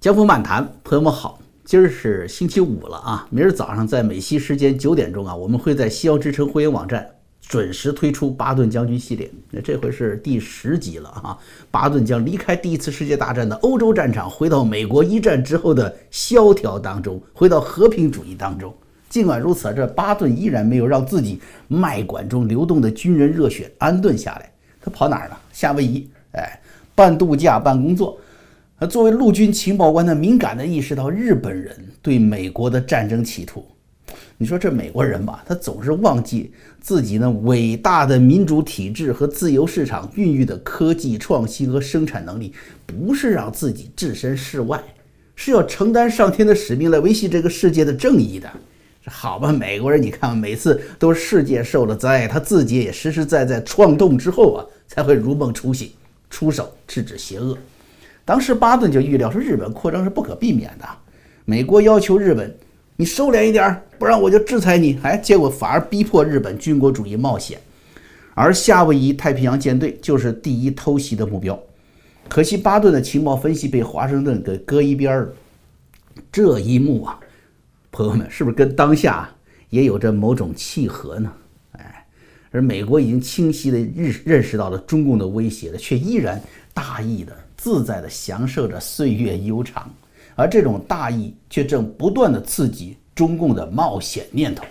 江湖漫谈，朋友们好，今儿是星期五了啊，明儿早上在美西时间九点钟啊，我们会在西澳之城会员网站准时推出巴顿将军系列，那这回是第十集了啊。巴顿将离开第一次世界大战的欧洲战场，回到美国一战之后的萧条当中，回到和平主义当中。尽管如此，这巴顿依然没有让自己脉管中流动的军人热血安顿下来，他跑哪儿了？夏威夷，哎，半度假半工作。而作为陆军情报官，他敏感地意识到日本人对美国的战争企图。你说这美国人吧，他总是忘记自己那伟大的民主体制和自由市场孕育的科技创新和生产能力，不是让自己置身事外，是要承担上天的使命来维系这个世界的正义的。好吧，美国人，你看每次都是世界受了灾，他自己也实实在在创动之后啊，才会如梦初醒，出手制止邪恶。当时巴顿就预料说，日本扩张是不可避免的。美国要求日本，你收敛一点，不然我就制裁你。哎，结果反而逼迫日本军国主义冒险。而夏威夷太平洋舰队就是第一偷袭的目标。可惜巴顿的情报分析被华盛顿给搁一边了。这一幕啊，朋友们，是不是跟当下也有着某种契合呢？哎，而美国已经清晰的认认识到了中共的威胁了，却依然大意的。自在地享受着岁月悠长，而这种大义却正不断地刺激中共的冒险念头。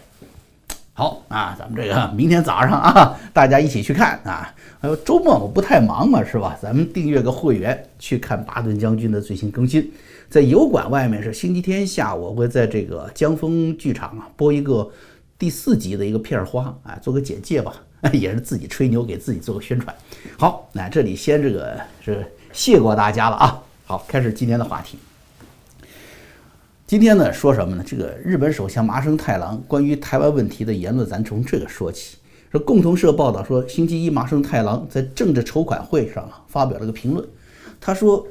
好啊，咱们这个明天早上啊，大家一起去看啊。还有周末我不太忙嘛，是吧？咱们订阅个会员去看巴顿将军的最新更新。在油管外面是星期天下午，我会在这个江峰剧场啊播一个第四集的一个片花啊，做个简介吧，也是自己吹牛给自己做个宣传。好，那这里先这个是。谢过大家了啊！好，开始今天的话题。今天呢，说什么呢？这个日本首相麻生太郎关于台湾问题的言论，咱从这个说起。说共同社报道说，星期一麻生太郎在政治筹款会上啊发表了个评论。他说，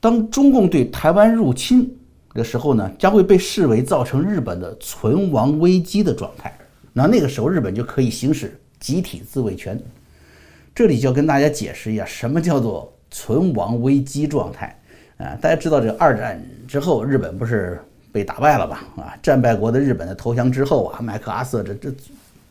当中共对台湾入侵的时候呢，将会被视为造成日本的存亡危机的状态。那那个时候，日本就可以行使集体自卫权。这里就要跟大家解释一下，什么叫做。存亡危机状态，啊，大家知道这二战之后，日本不是被打败了吧？啊，战败国的日本的投降之后啊，麦克阿瑟这这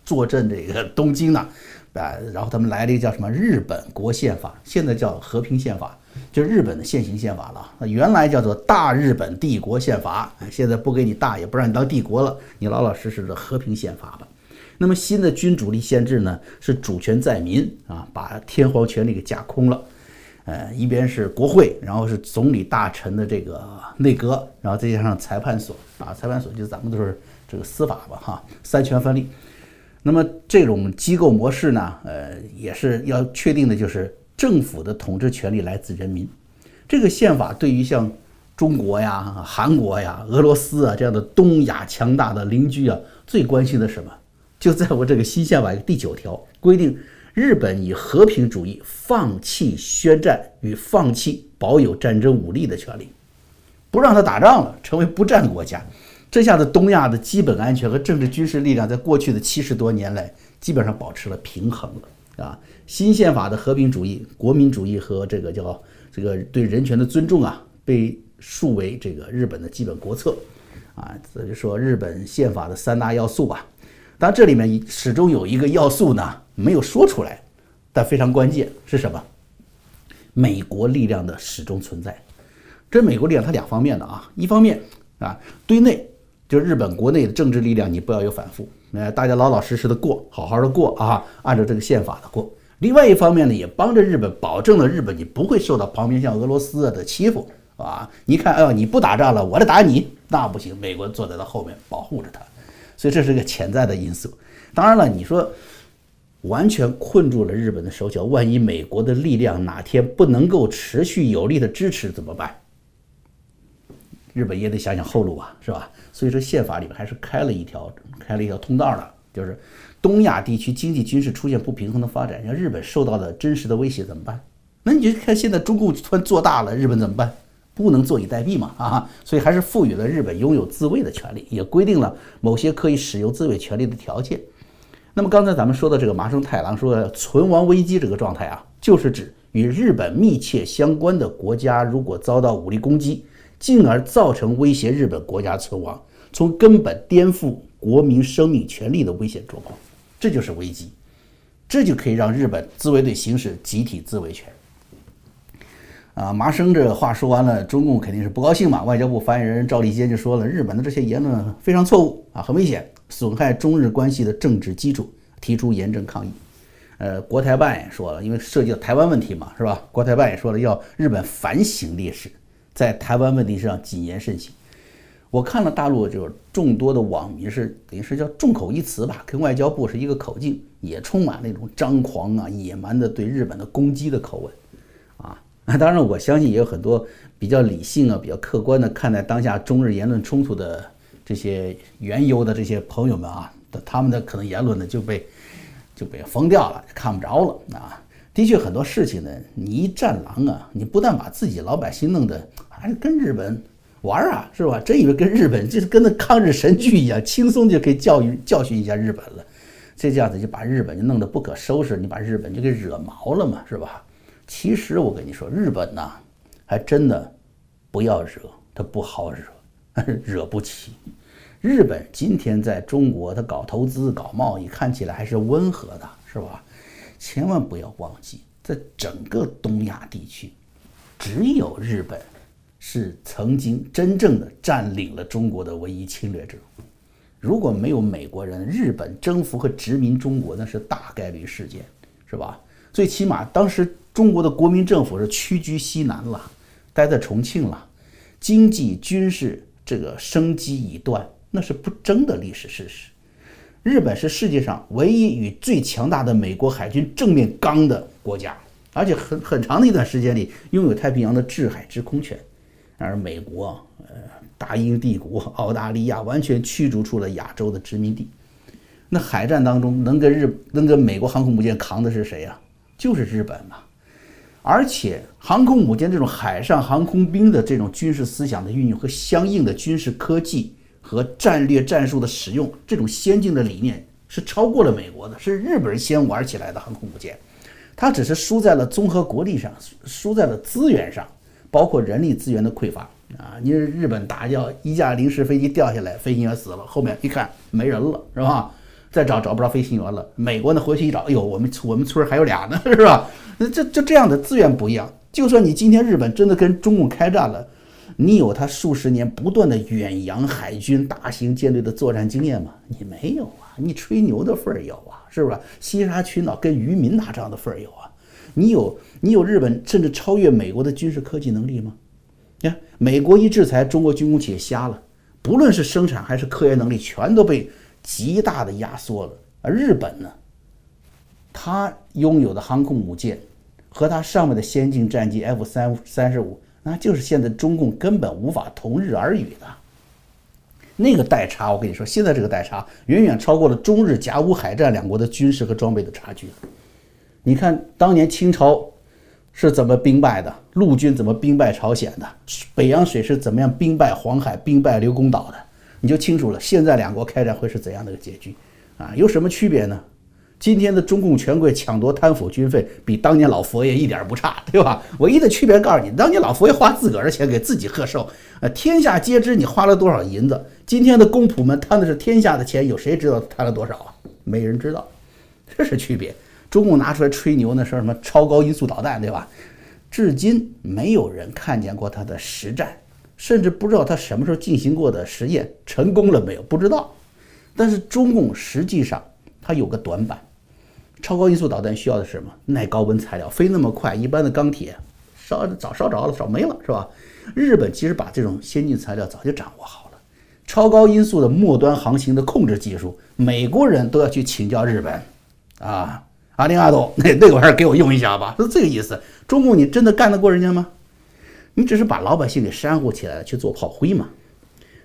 坐镇这个东京呢，啊，然后他们来了一个叫什么日本国宪法，现在叫和平宪法，就日本的现行宪法了。原来叫做大日本帝国宪法，现在不给你大，也不让你当帝国了，你老老实实的和平宪法吧。那么新的君主立宪制呢，是主权在民啊，把天皇权力给架空了。呃，一边是国会，然后是总理大臣的这个内阁，然后再加上裁判所啊，裁判所就是咱们都是这个司法吧，哈，三权分立。那么这种机构模式呢，呃，也是要确定的，就是政府的统治权力来自人民。这个宪法对于像中国呀、韩国呀、俄罗斯啊这样的东亚强大的邻居啊，最关心的什么？就在我这个新宪法第九条规定。日本以和平主义放弃宣战与放弃保有战争武力的权利，不让他打仗了，成为不战国家。这下子东亚的基本安全和政治军事力量，在过去的七十多年来，基本上保持了平衡了啊。新宪法的和平主义、国民主义和这个叫这个对人权的尊重啊，被树为这个日本的基本国策啊。所以说，日本宪法的三大要素吧。当然，这里面始终有一个要素呢。没有说出来，但非常关键是什么？美国力量的始终存在。这美国力量它两方面的啊，一方面啊，对内就是日本国内的政治力量，你不要有反复，呃，大家老老实实的过，好好的过啊，按照这个宪法的过。另外一方面呢，也帮着日本保证了日本你不会受到旁边像俄罗斯的欺负啊。你看，哎呦，你不打仗了，我来打你，那不行，美国坐在他后面保护着他，所以这是个潜在的因素。当然了，你说。完全困住了日本的手脚，万一美国的力量哪天不能够持续有力的支持怎么办？日本也得想想后路啊，是吧？所以说宪法里面还是开了一条，开了一条通道的，就是东亚地区经济军事出现不平衡的发展，让日本受到的真实的威胁怎么办？那你就看现在中共突然做大了，日本怎么办？不能坐以待毙嘛啊！所以还是赋予了日本拥有自卫的权利，也规定了某些可以使用自卫权利的条件。那么刚才咱们说的这个麻生太郎说的存亡危机这个状态啊，就是指与日本密切相关的国家如果遭到武力攻击，进而造成威胁日本国家存亡，从根本颠覆国民生命权利的危险状况。这就是危机，这就可以让日本自卫队行使集体自卫权。啊，麻生这话说完了，中共肯定是不高兴嘛。外交部发言人赵立坚就说了，日本的这些言论非常错误啊，很危险，损害中日关系的政治基础，提出严正抗议。呃，国台办也说了，因为涉及到台湾问题嘛，是吧？国台办也说了，要日本反省历史，在台湾问题上谨言慎行。我看了大陆就是众多的网民是等于是叫众口一词吧，跟外交部是一个口径，也充满那种张狂啊、野蛮的对日本的攻击的口吻。啊，那当然，我相信也有很多比较理性啊、比较客观的看待当下中日言论冲突的这些缘由的这些朋友们啊，他们的可能言论呢就被就被封掉了，看不着了啊。的确，很多事情呢，你一战狼啊，你不但把自己老百姓弄得还是跟日本玩啊，是吧？真以为跟日本就是跟那抗日神剧一样，轻松就可以教育教训一下日本了，这样子就把日本就弄得不可收拾，你把日本就给惹毛了嘛，是吧？其实我跟你说，日本呐，还真的不要惹，它不好惹，惹不起。日本今天在中国，它搞投资、搞贸易，看起来还是温和的，是吧？千万不要忘记，在整个东亚地区，只有日本是曾经真正的占领了中国的唯一侵略者。如果没有美国人，日本征服和殖民中国，那是大概率事件，是吧？最起码当时。中国的国民政府是屈居西南了，待在重庆了，经济军事这个生机已断，那是不争的历史事实。日本是世界上唯一与最强大的美国海军正面刚的国家，而且很很长的一段时间里拥有太平洋的制海制空权，而美国呃大英帝国、澳大利亚完全驱逐出了亚洲的殖民地。那海战当中能跟日能跟美国航空母舰扛的是谁呀？就是日本嘛。而且，航空母舰这种海上航空兵的这种军事思想的运用和相应的军事科技和战略战术的使用，这种先进的理念是超过了美国的，是日本人先玩起来的航空母舰。它只是输在了综合国力上，输在了资源上，包括人力资源的匮乏啊！你日本打掉一架临时飞机掉下来，飞行员死了，后面一看没人了，是吧？再找找不着飞行员了。美国呢，回去一找，哎呦，我们我们村还有俩呢，是吧？那这就这样的资源不一样。就算你今天日本真的跟中共开战了，你有他数十年不断的远洋海军大型舰队的作战经验吗？你没有啊，你吹牛的份儿有啊，是不是？西沙群岛跟渔民打仗的份儿有啊。你有你有日本甚至超越美国的军事科技能力吗？你看，美国一制裁中国军工企业瞎了，不论是生产还是科研能力，全都被极大的压缩了。而日本呢？它拥有的航空母舰和它上面的先进战机 F 三三十五，那就是现在中共根本无法同日而语的。那个代差，我跟你说，现在这个代差远远超过了中日甲午海战两国的军事和装备的差距。你看当年清朝是怎么兵败的，陆军怎么兵败朝鲜的，北洋水师怎么样兵败黄海、兵败刘公岛的，你就清楚了。现在两国开战会是怎样的个结局啊？有什么区别呢？今天的中共权贵抢夺贪腐军费，比当年老佛爷一点不差，对吧？唯一的区别告诉你，当年老佛爷花自个儿的钱给自己贺寿，呃，天下皆知你花了多少银子。今天的公仆们贪的是天下的钱，有谁知道贪了多少啊？没人知道，这是区别。中共拿出来吹牛，那是什么超高音速导弹，对吧？至今没有人看见过他的实战，甚至不知道他什么时候进行过的实验成功了没有，不知道。但是中共实际上。它有个短板，超高音速导弹需要的是什么？耐高温材料，飞那么快，一般的钢铁烧早烧着了，烧没了，是吧？日本其实把这种先进材料早就掌握好了，超高音速的末端航行的控制技术，美国人都要去请教日本啊，阿林阿斗，那 那个玩意儿给我用一下吧，是这个意思。中共你真的干得过人家吗？你只是把老百姓给煽乎起来了去做炮灰嘛。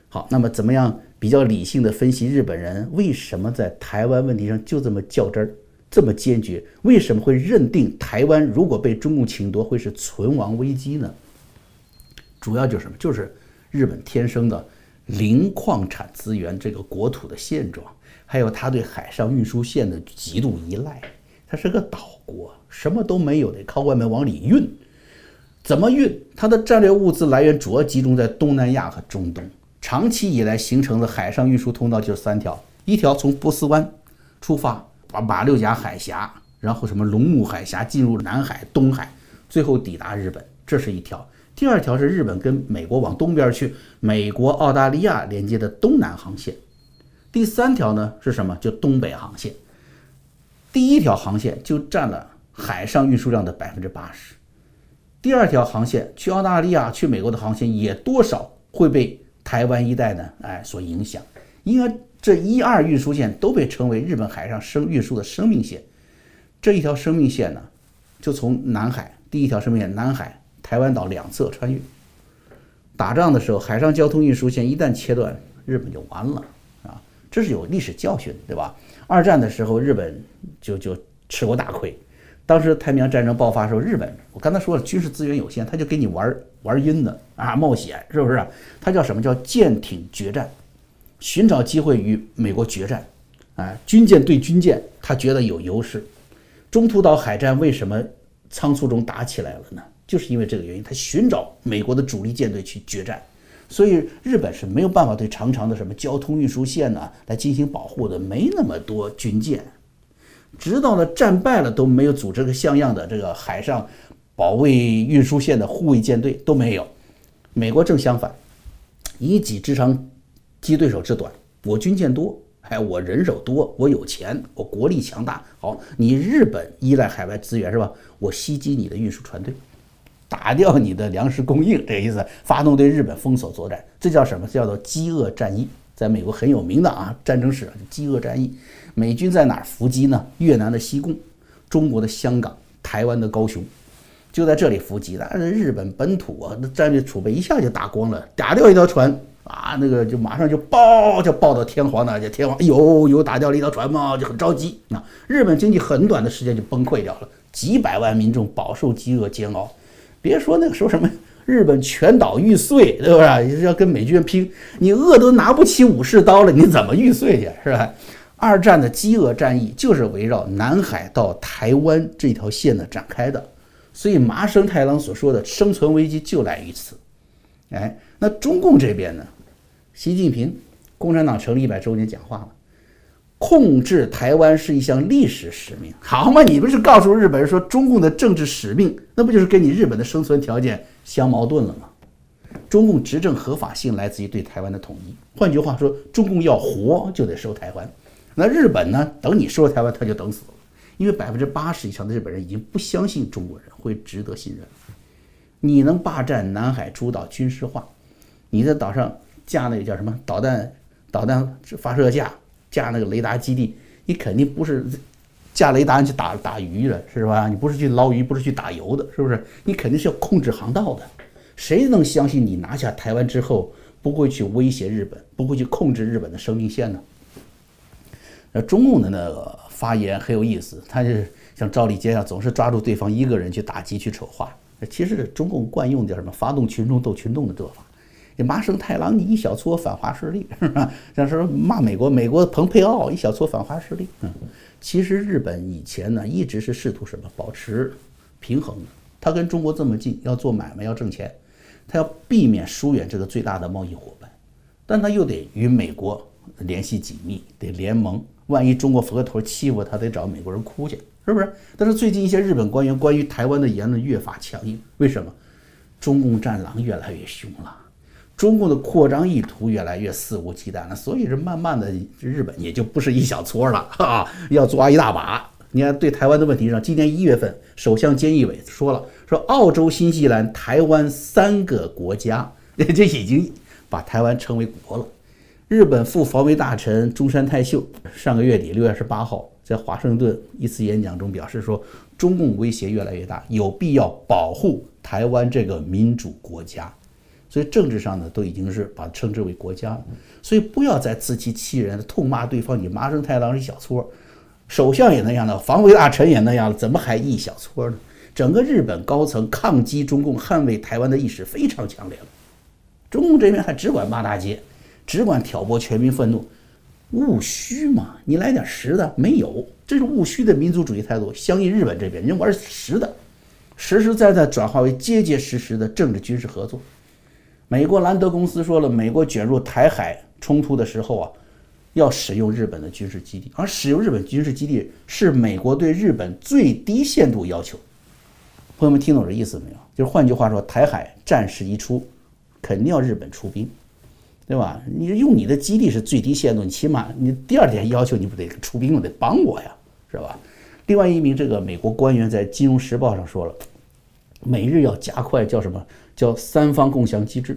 好，那么怎么样？比较理性的分析，日本人为什么在台湾问题上就这么较真儿，这么坚决？为什么会认定台湾如果被中共侵夺会是存亡危机呢？主要就是什么？就是日本天生的零矿产资源这个国土的现状，还有他对海上运输线的极度依赖。它是个岛国，什么都没有，得靠外面往里运。怎么运？它的战略物资来源主要集中在东南亚和中东。长期以来形成的海上运输通道就是三条：一条从波斯湾出发，把马六甲海峡，然后什么龙目海峡进入南海、东海，最后抵达日本，这是一条；第二条是日本跟美国往东边去，美国、澳大利亚连接的东南航线；第三条呢是什么？就东北航线。第一条航线就占了海上运输量的百分之八十，第二条航线去澳大利亚、去美国的航线也多少会被。台湾一带呢，哎，所影响，因为这一二运输线都被称为日本海上生运输的生命线。这一条生命线呢，就从南海第一条生命线南海台湾岛两侧穿越。打仗的时候，海上交通运输线一旦切断，日本就完了啊！这是有历史教训，对吧？二战的时候，日本就就吃过大亏。当时太平洋战争爆发的时候，日本我刚才说了，军事资源有限，他就给你玩玩阴的啊，冒险是不是？他叫什么叫舰艇决战，寻找机会与美国决战，啊，军舰对军舰，他觉得有优势。中途岛海战为什么仓促中打起来了呢？就是因为这个原因，他寻找美国的主力舰队去决战，所以日本是没有办法对长长的什么交通运输线呢来进行保护的，没那么多军舰。直到了战败了都没有组织个像样的这个海上保卫运输线的护卫舰队都没有。美国正相反，以己之长，击对手之短。我军舰多，哎，我人手多，我有钱，我国力强大。好，你日本依赖海外资源是吧？我袭击你的运输船队，打掉你的粮食供应，这个意思。发动对日本封锁作战，这叫什么？叫做饥饿战役。在美国很有名的啊，战争史上饥饿战役。美军在哪儿伏击呢？越南的西贡，中国的香港，台湾的高雄，就在这里伏击。但是日本本土啊，那战略储备一下就打光了，打掉一条船啊，那个就马上就报，就报到天皇那，去天皇哎呦有打掉了一条船吗？就很着急啊。日本经济很短的时间就崩溃掉了，几百万民众饱受饥饿煎熬。别说那个时候什么日本全岛玉碎，对吧？要跟美军拼，你饿都拿不起武士刀了，你怎么玉碎去，是吧？二战的饥饿战役就是围绕南海到台湾这条线呢展开的，所以麻生太郎所说的生存危机就来于此。哎，那中共这边呢？习近平，共产党成立一百周年讲话了，控制台湾是一项历史使命。好嘛，你不是告诉日本人说中共的政治使命，那不就是跟你日本的生存条件相矛盾了吗？中共执政合法性来自于对台湾的统一。换句话说，中共要活就得收台湾。那日本呢？等你收了台湾，他就等死了，因为百分之八十以上的日本人已经不相信中国人会值得信任。你能霸占南海诸岛军事化，你在岛上架那个叫什么导弹导弹发射架，架那个雷达基地，你肯定不是架雷达去打打鱼的，是吧？你不是去捞鱼，不是去打油的，是不是？你肯定是要控制航道的。谁能相信你拿下台湾之后不会去威胁日本，不会去控制日本的生命线呢？那中共的那个发言很有意思，他就是像赵立坚啊，总是抓住对方一个人去打击、去丑化。其实中共惯用叫什么？发动群众斗群众的做法。这麻生太郎，你一小撮反华势力是吧？像说骂美国，美国蓬佩奥一小撮反华势力。嗯，其实日本以前呢，一直是试图什么保持平衡。他跟中国这么近，要做买卖，要挣钱，他要避免疏远这个最大的贸易伙伴，但他又得与美国联系紧密，得联盟。万一中国佛头欺负他，得找美国人哭去，是不是？但是最近一些日本官员关于台湾的言论越发强硬，为什么？中共战狼越来越凶了，中共的扩张意图越来越肆无忌惮了，所以这慢慢的，日本也就不是一小撮了啊，要抓一大把。你看，对台湾的问题上，今年一月份，首相菅义伟说了，说澳洲、新西兰、台湾三个国家，这已经把台湾称为国了。日本副防卫大臣中山泰秀上个月底六月十八号在华盛顿一次演讲中表示说，中共威胁越来越大，有必要保护台湾这个民主国家。所以政治上呢，都已经是把称之为国家了。所以不要再自欺欺人，痛骂对方你麻生太郎是一小撮，首相也那样了，防卫大臣也那样了，怎么还一小撮呢？整个日本高层抗击中共、捍卫台湾的意识非常强烈了。中共这边还只管骂大街。只管挑拨全民愤怒，务虚嘛？你来点实的没有？这种务虚的民族主义态度，相信日本这边人玩实的，实实在在转化为结结实实的政治军事合作。美国兰德公司说了，美国卷入台海冲突的时候啊，要使用日本的军事基地，而使用日本军事基地是美国对日本最低限度要求。朋友们听懂这意思没有？就是换句话说，台海战事一出，肯定要日本出兵，对吧？你用你的基地是最低限度，你起码你第二点要求你不得出兵，了得帮我呀，是吧？另外一名这个美国官员在《金融时报》上说了，美日要加快叫什么叫三方共享机制，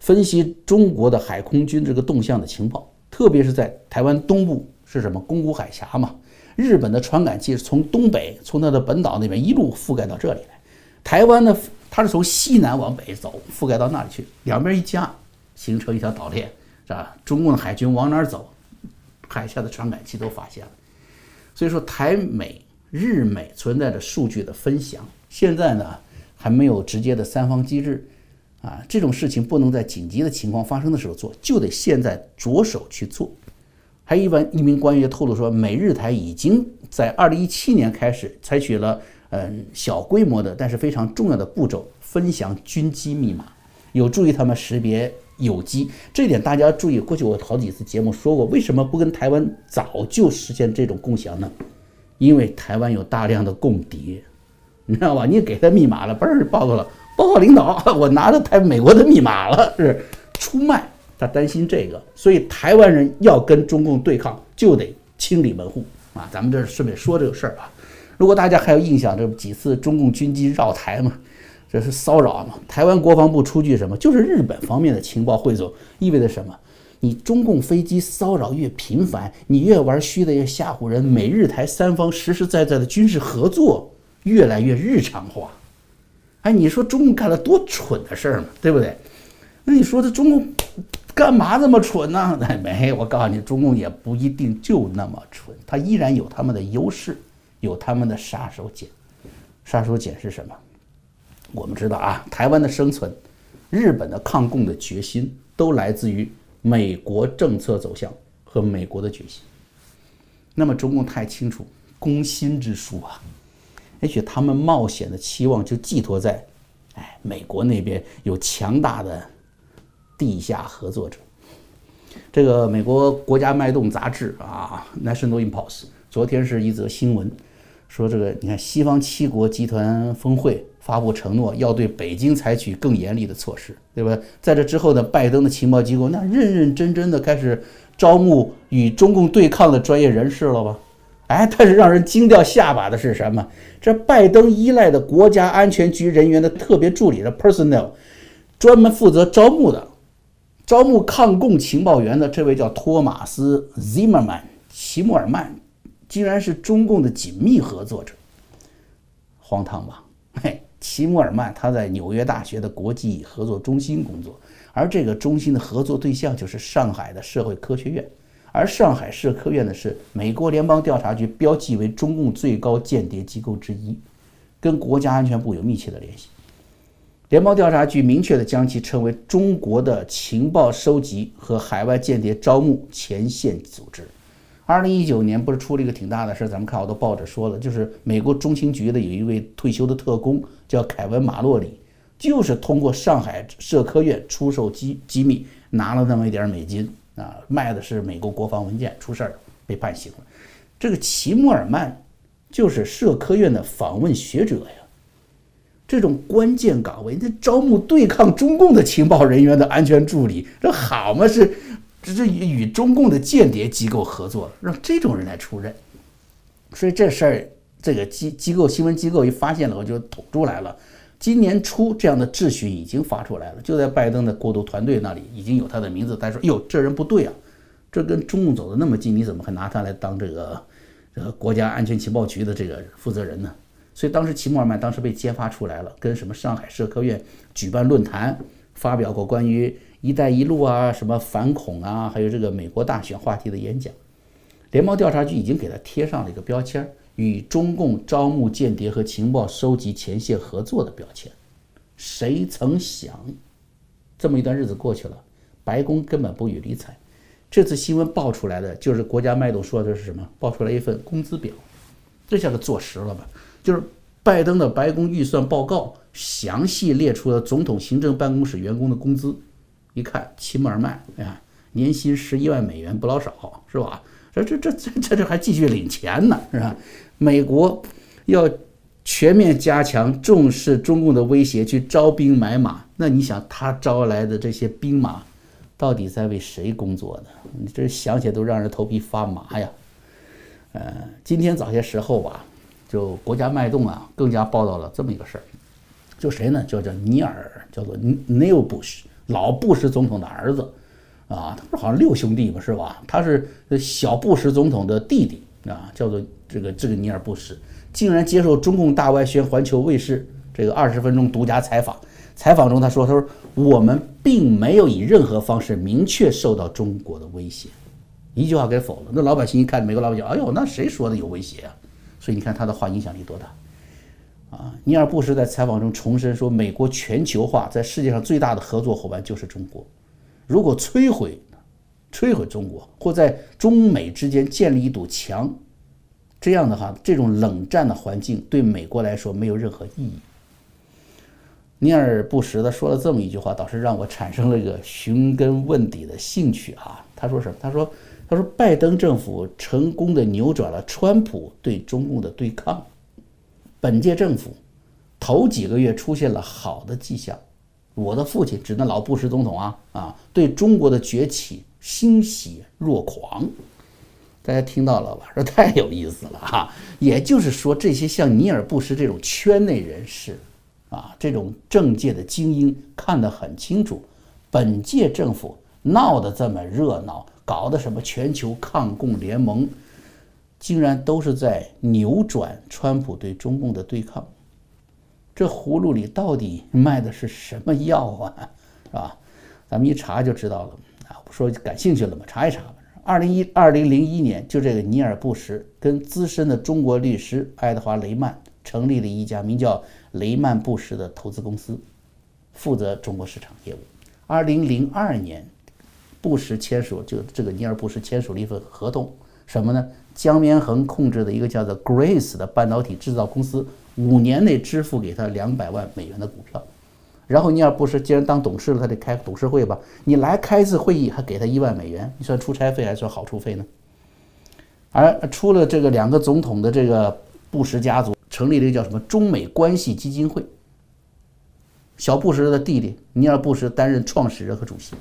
分析中国的海空军这个动向的情报，特别是在台湾东部是什么宫古海峡嘛？日本的传感器是从东北从它的本岛那边一路覆盖到这里来，台湾呢它是从西南往北走覆盖到那里去，两边一加形成一条岛链，是吧？中共的海军往哪儿走，海下的传感器都发现了，所以说台美。日美存在着数据的分享，现在呢还没有直接的三方机制，啊，这种事情不能在紧急的情况发生的时候做，就得现在着手去做。还有一般一名官员透露说，美日台已经在二零一七年开始采取了嗯小规模的但是非常重要的步骤，分享军机密码，有助于他们识别有机。这点大家注意，过去我好几次节目说过，为什么不跟台湾早就实现这种共享呢？因为台湾有大量的共谍，你知道吧？你给他密码了，嘣儿报告了，报告领导，我拿着台美国的密码了，是出卖。他担心这个，所以台湾人要跟中共对抗，就得清理门户啊。咱们这顺便说这个事儿啊。如果大家还有印象，这几次中共军机绕台嘛，这是骚扰嘛？台湾国防部出具什么？就是日本方面的情报汇总，意味着什么？你中共飞机骚扰越频繁，你越玩虚的越吓唬人，美日台三方实实在在的军事合作越来越日常化。哎，你说中共干了多蠢的事儿嘛，对不对？那你说这中共干嘛这么蠢呢？哎，没，我告诉你，中共也不一定就那么蠢，他依然有他们的优势，有他们的杀手锏。杀手锏是什么？我们知道啊，台湾的生存，日本的抗共的决心，都来自于。美国政策走向和美国的决心，那么中共太清楚攻心之术啊，也许他们冒险的期望就寄托在，哎，美国那边有强大的地下合作者。这个美国国家脉动杂志啊，《National Impulse》昨天是一则新闻，说这个你看西方七国集团峰会。发布承诺，要对北京采取更严厉的措施，对吧？在这之后呢，拜登的情报机构那认认真真的开始招募与中共对抗的专业人士了吧？哎，但是让人惊掉下巴的是什么？这拜登依赖的国家安全局人员的特别助理的 personnel，专门负责招募的，招募抗共情报员的这位叫托马斯 Zimmerman 齐默尔曼，竟然是中共的紧密合作者，荒唐吧？嘿。齐默尔曼他在纽约大学的国际合作中心工作，而这个中心的合作对象就是上海的社会科学院，而上海社科院呢是美国联邦调查局标记为中共最高间谍机构之一，跟国家安全部有密切的联系。联邦调查局明确的将其称为中国的情报收集和海外间谍招募前线组织。二零一九年不是出了一个挺大的事儿？咱们看好多报纸说了，就是美国中情局的有一位退休的特工叫凯文马洛里，就是通过上海社科院出售机机密，拿了那么一点美金啊，卖的是美国国防文件，出事儿了，被判刑了。这个齐默尔曼就是社科院的访问学者呀，这种关键岗位，那招募对抗中共的情报人员的安全助理，这好嘛是？这是与与中共的间谍机构合作，让这种人来出任，所以这事儿，这个机机构新闻机构一发现了，我就捅出来了。今年初这样的质询已经发出来了，就在拜登的过渡团队那里已经有他的名字。他说：“哟，这人不对啊，这跟中共走的那么近，你怎么还拿他来当这个这个国家安全情报局的这个负责人呢？”所以当时齐默尔曼当时被揭发出来了，跟什么上海社科院举办论坛，发表过关于。“一带一路”啊，什么反恐啊，还有这个美国大选话题的演讲，联邦调查局已经给他贴上了一个标签——与中共招募间谍和情报收集前线合作的标签。谁曾想，这么一段日子过去了，白宫根本不予理睬。这次新闻爆出来的，就是国家脉动说的是什么？爆出来一份工资表，这下子坐实了吧？就是拜登的白宫预算报告详细列出了总统行政办公室员工的工资，一看齐默尔曼，哎呀，年薪十一万美元不老少，是吧？这这这这这这还继续领钱呢，是吧？美国要全面加强重视中共的威胁，去招兵买马。那你想，他招来的这些兵马，到底在为谁工作呢？你这想起来都让人头皮发麻呀。呃，今天早些时候吧，就国家脉动啊，更加报道了这么一个事儿，就谁呢？叫叫尼尔，叫做 Neil Bush，老布什总统的儿子。啊，他不是好像六兄弟嘛，是吧？他是小布什总统的弟弟啊，叫做这个这个尼尔布什，竟然接受中共大外宣环球卫视这个二十分钟独家采访。采访中他说：“他说我们并没有以任何方式明确受到中国的威胁，一句话给否了。”那老百姓一看，美国老百姓，哎呦，那谁说的有威胁啊？所以你看他的话影响力多大啊！尼尔布什在采访中重申说：“美国全球化在世界上最大的合作伙伴就是中国。”如果摧毁、摧毁中国，或在中美之间建立一堵墙，这样的话，这种冷战的环境对美国来说没有任何意义。尼尔布什的说了这么一句话，倒是让我产生了一个寻根问底的兴趣啊。他说什么？他说：“他说拜登政府成功的扭转了川普对中共的对抗，本届政府头几个月出现了好的迹象。”我的父亲指那老布什总统啊啊，对中国的崛起欣喜若狂，大家听到了吧？这太有意思了哈！也就是说，这些像尼尔布什这种圈内人士啊，这种政界的精英看得很清楚，本届政府闹得这么热闹，搞的什么全球抗共联盟，竟然都是在扭转川普对中共的对抗。这葫芦里到底卖的是什么药啊？是吧？咱们一查就知道了啊！不说感兴趣了吗？查一查吧。二零一二零零一年，就这个尼尔布什跟资深的中国律师爱德华雷曼成立了一家名叫雷曼布什的投资公司，负责中国市场业务。二零零二年，布什签署就这个尼尔布什签署了一份合同，什么呢？江绵恒控制的一个叫做 Grace 的半导体制造公司。五年内支付给他两百万美元的股票，然后尼尔布什既然当董事了，他得开董事会吧？你来开一次会议，还给他一万美元，你算出差费还是算好处费呢？而出了这个两个总统的这个布什家族成立了一个叫什么中美关系基金会，小布什的弟弟尼尔布什担任创始人和主席。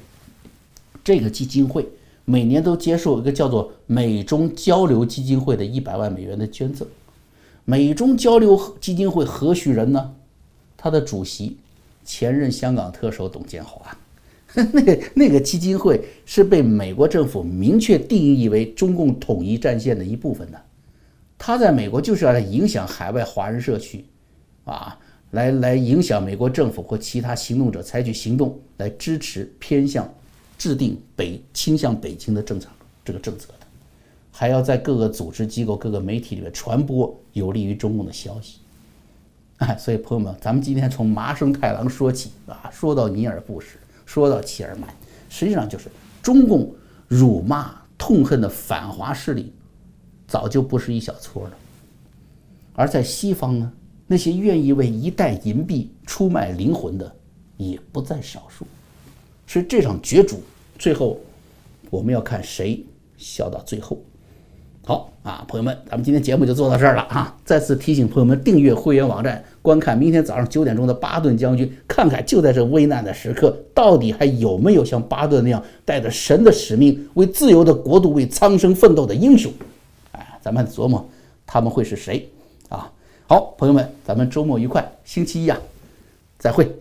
这个基金会每年都接受一个叫做美中交流基金会的一百万美元的捐赠。美中交流基金会何许人呢？他的主席，前任香港特首董建华。那个那个基金会是被美国政府明确定义为中共统一战线的一部分的。他在美国就是要来影响海外华人社区，啊，来来影响美国政府或其他行动者采取行动，来支持偏向制定北倾向北京的政策这个政策的。还要在各个组织机构、各个媒体里面传播有利于中共的消息，哎，所以朋友们，咱们今天从麻生太郎说起啊，说到尼尔布什，说到齐尔曼，实际上就是中共辱骂、痛恨的反华势力，早就不是一小撮了。而在西方呢，那些愿意为一袋银币出卖灵魂的，也不在少数。所以这场角逐，最后我们要看谁笑到最后。好啊，朋友们，咱们今天节目就做到这儿了啊！再次提醒朋友们订阅会员网站，观看明天早上九点钟的巴顿将军，看看就在这危难的时刻，到底还有没有像巴顿那样带着神的使命，为自由的国度、为苍生奋斗的英雄？哎，咱们琢磨他们会是谁啊？好，朋友们，咱们周末愉快，星期一啊，再会。